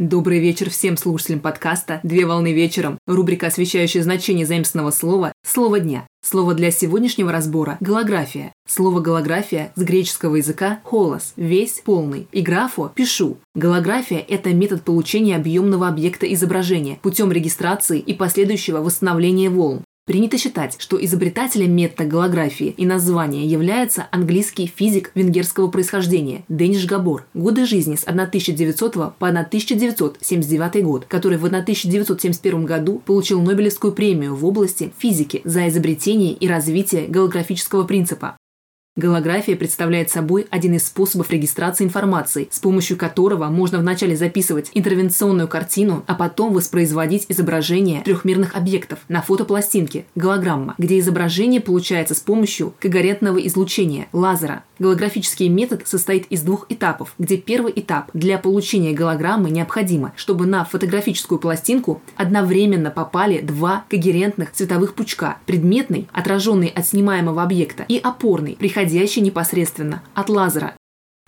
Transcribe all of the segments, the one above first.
Добрый вечер всем слушателям подкаста «Две волны вечером», рубрика, освещающая значение заимственного слова «Слово дня». Слово для сегодняшнего разбора – голография. Слово голография с греческого языка – холос, весь, полный, и графо – пишу. Голография – это метод получения объемного объекта изображения путем регистрации и последующего восстановления волн. Принято считать, что изобретателем метода голографии и названия является английский физик венгерского происхождения Дениш Габор, годы жизни с 1900 по 1979 год, который в 1971 году получил Нобелевскую премию в области физики за изобретение и развитие голографического принципа. Голография представляет собой один из способов регистрации информации, с помощью которого можно вначале записывать интервенционную картину, а потом воспроизводить изображение трехмерных объектов на фотопластинке – голограмма, где изображение получается с помощью когерентного излучения – лазера. Голографический метод состоит из двух этапов, где первый этап для получения голограммы необходимо, чтобы на фотографическую пластинку одновременно попали два когерентных цветовых пучка – предметный, отраженный от снимаемого объекта, и опорный, приходящий исходящий непосредственно от лазера.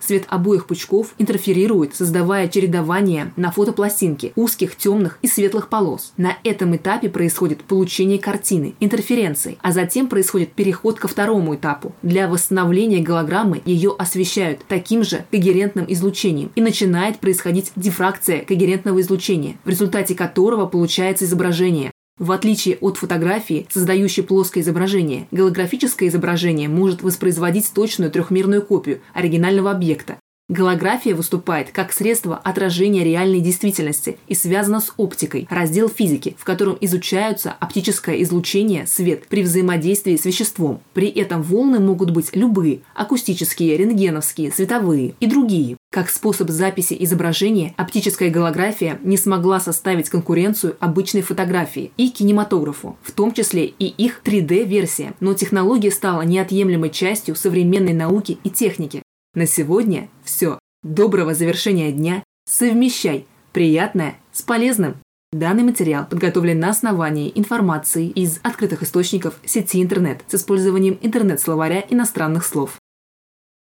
Свет обоих пучков интерферирует, создавая чередование на фотопластинке узких, темных и светлых полос. На этом этапе происходит получение картины, интерференции, а затем происходит переход ко второму этапу. Для восстановления голограммы ее освещают таким же когерентным излучением и начинает происходить дифракция когерентного излучения, в результате которого получается изображение. В отличие от фотографии, создающей плоское изображение, голографическое изображение может воспроизводить точную трехмерную копию оригинального объекта. Голография выступает как средство отражения реальной действительности и связана с оптикой, раздел физики, в котором изучаются оптическое излучение, свет при взаимодействии с веществом. При этом волны могут быть любые – акустические, рентгеновские, световые и другие. Как способ записи изображения, оптическая голография не смогла составить конкуренцию обычной фотографии и кинематографу, в том числе и их 3D-версия, но технология стала неотъемлемой частью современной науки и техники. На сегодня все. Доброго завершения дня. Совмещай приятное с полезным. Данный материал подготовлен на основании информации из открытых источников сети интернет с использованием интернет-словаря иностранных слов.